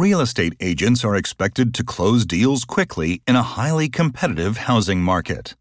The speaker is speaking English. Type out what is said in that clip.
real estate agents are expected to close deals quickly in a highly competitive housing market.